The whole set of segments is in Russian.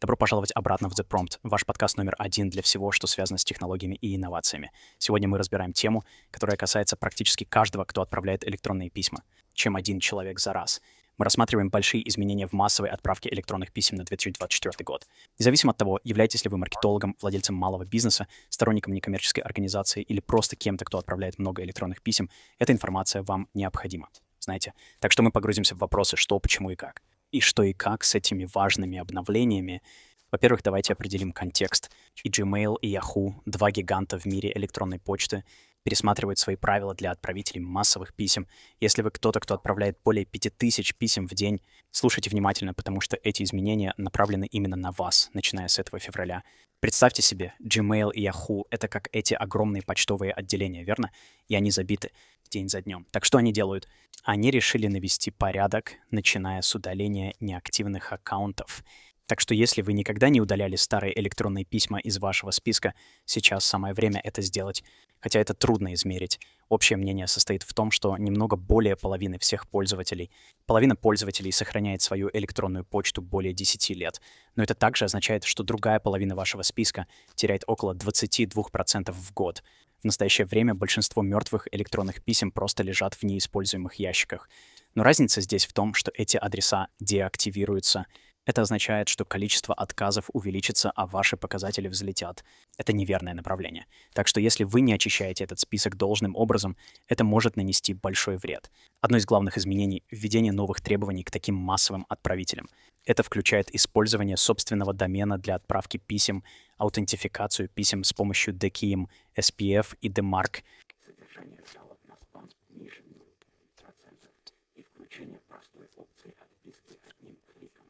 Добро пожаловать обратно в The Prompt, ваш подкаст номер один для всего, что связано с технологиями и инновациями. Сегодня мы разбираем тему, которая касается практически каждого, кто отправляет электронные письма, чем один человек за раз. Мы рассматриваем большие изменения в массовой отправке электронных писем на 2024 год. Независимо от того, являетесь ли вы маркетологом, владельцем малого бизнеса, сторонником некоммерческой организации или просто кем-то, кто отправляет много электронных писем, эта информация вам необходима. Знаете? Так что мы погрузимся в вопросы, что, почему и как. И что и как с этими важными обновлениями. Во-первых, давайте определим контекст. И Gmail, и Yahoo, два гиганта в мире электронной почты, пересматривают свои правила для отправителей массовых писем. Если вы кто-то, кто отправляет более 5000 писем в день, слушайте внимательно, потому что эти изменения направлены именно на вас, начиная с этого февраля. Представьте себе, Gmail и Yahoo — это как эти огромные почтовые отделения, верно? И они забиты день за днем. Так что они делают? Они решили навести порядок, начиная с удаления неактивных аккаунтов. Так что если вы никогда не удаляли старые электронные письма из вашего списка, сейчас самое время это сделать. Хотя это трудно измерить. Общее мнение состоит в том, что немного более половины всех пользователей, половина пользователей сохраняет свою электронную почту более 10 лет. Но это также означает, что другая половина вашего списка теряет около 22% в год. В настоящее время большинство мертвых электронных писем просто лежат в неиспользуемых ящиках. Но разница здесь в том, что эти адреса деактивируются — это означает, что количество отказов увеличится, а ваши показатели взлетят. Это неверное направление. Так что если вы не очищаете этот список должным образом, это может нанести большой вред. Одно из главных изменений — введение новых требований к таким массовым отправителям. Это включает использование собственного домена для отправки писем, аутентификацию писем с помощью DKIM, SPF и DMARC, содержание жалоб на спам ниже 0% и включение простой опции отписки одним кликом.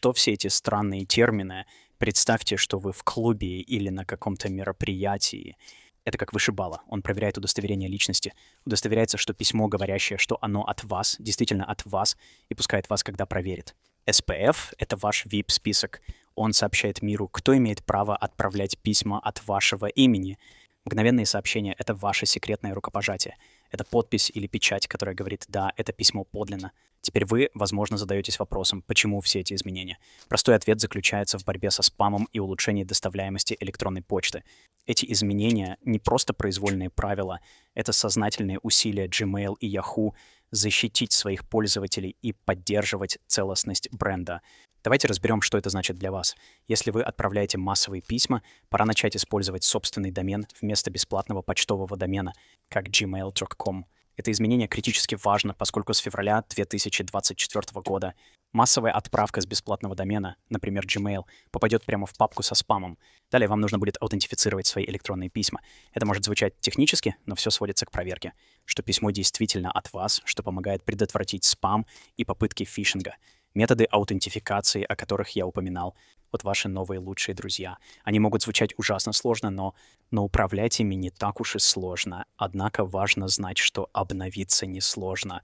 Что все эти странные термины? Представьте, что вы в клубе или на каком-то мероприятии. Это как вышибала. Он проверяет удостоверение личности. Удостоверяется, что письмо, говорящее, что оно от вас, действительно от вас, и пускает вас, когда проверит. SPF — это ваш VIP-список. Он сообщает миру, кто имеет право отправлять письма от вашего имени. Мгновенные сообщения — это ваше секретное рукопожатие. Это подпись или печать, которая говорит «да, это письмо подлинно». Теперь вы, возможно, задаетесь вопросом, почему все эти изменения. Простой ответ заключается в борьбе со спамом и улучшении доставляемости электронной почты. Эти изменения не просто произвольные правила, это сознательные усилия Gmail и Yahoo защитить своих пользователей и поддерживать целостность бренда. Давайте разберем, что это значит для вас. Если вы отправляете массовые письма, пора начать использовать собственный домен вместо бесплатного почтового домена, как gmail.com. Это изменение критически важно, поскольку с февраля 2024 года массовая отправка с бесплатного домена, например, Gmail, попадет прямо в папку со спамом. Далее вам нужно будет аутентифицировать свои электронные письма. Это может звучать технически, но все сводится к проверке, что письмо действительно от вас, что помогает предотвратить спам и попытки фишинга. Методы аутентификации, о которых я упоминал, вот ваши новые лучшие друзья. Они могут звучать ужасно сложно, но, но управлять ими не так уж и сложно. Однако важно знать, что обновиться несложно.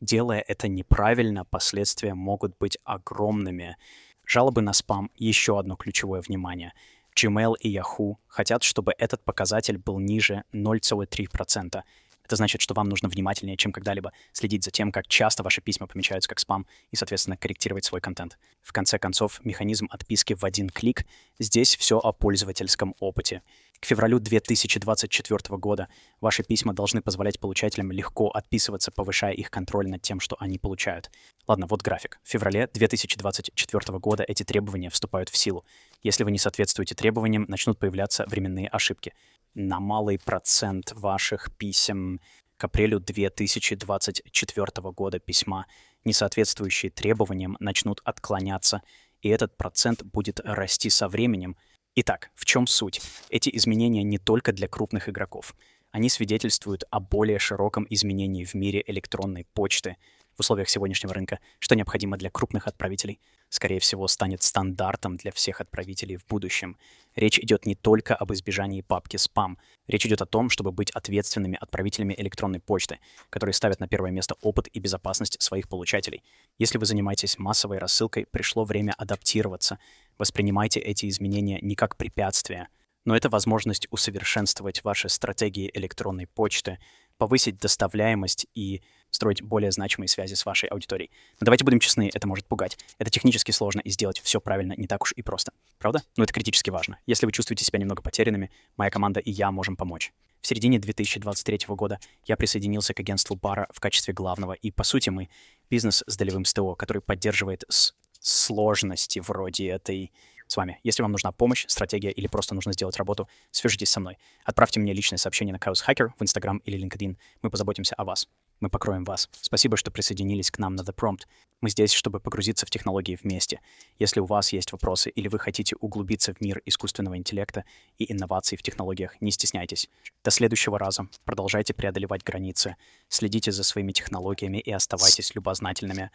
Делая это неправильно, последствия могут быть огромными. Жалобы на спам — еще одно ключевое внимание. Gmail и Yahoo хотят, чтобы этот показатель был ниже 0,3%. Это значит, что вам нужно внимательнее, чем когда-либо, следить за тем, как часто ваши письма помечаются как спам и, соответственно, корректировать свой контент. В конце концов, механизм отписки в один клик — здесь все о пользовательском опыте. К февралю 2024 года ваши письма должны позволять получателям легко отписываться, повышая их контроль над тем, что они получают. Ладно, вот график. В феврале 2024 года эти требования вступают в силу. Если вы не соответствуете требованиям, начнут появляться временные ошибки на малый процент ваших писем к апрелю 2024 года письма, не соответствующие требованиям, начнут отклоняться, и этот процент будет расти со временем. Итак, в чем суть? Эти изменения не только для крупных игроков. Они свидетельствуют о более широком изменении в мире электронной почты в условиях сегодняшнего рынка, что необходимо для крупных отправителей скорее всего, станет стандартом для всех отправителей в будущем. Речь идет не только об избежании папки спам. Речь идет о том, чтобы быть ответственными отправителями электронной почты, которые ставят на первое место опыт и безопасность своих получателей. Если вы занимаетесь массовой рассылкой, пришло время адаптироваться. Воспринимайте эти изменения не как препятствия, но это возможность усовершенствовать ваши стратегии электронной почты, повысить доставляемость и строить более значимые связи с вашей аудиторией. Но давайте будем честны, это может пугать. Это технически сложно, и сделать все правильно не так уж и просто. Правда? Но это критически важно. Если вы чувствуете себя немного потерянными, моя команда и я можем помочь. В середине 2023 года я присоединился к агентству Бара в качестве главного, и по сути мы бизнес с долевым СТО, который поддерживает с сложности вроде этой с вами. Если вам нужна помощь, стратегия или просто нужно сделать работу, свяжитесь со мной. Отправьте мне личное сообщение на Chaos Hacker в Instagram или LinkedIn. Мы позаботимся о вас. Мы покроем вас. Спасибо, что присоединились к нам на The Prompt. Мы здесь, чтобы погрузиться в технологии вместе. Если у вас есть вопросы или вы хотите углубиться в мир искусственного интеллекта и инноваций в технологиях, не стесняйтесь. До следующего раза. Продолжайте преодолевать границы. Следите за своими технологиями и оставайтесь любознательными.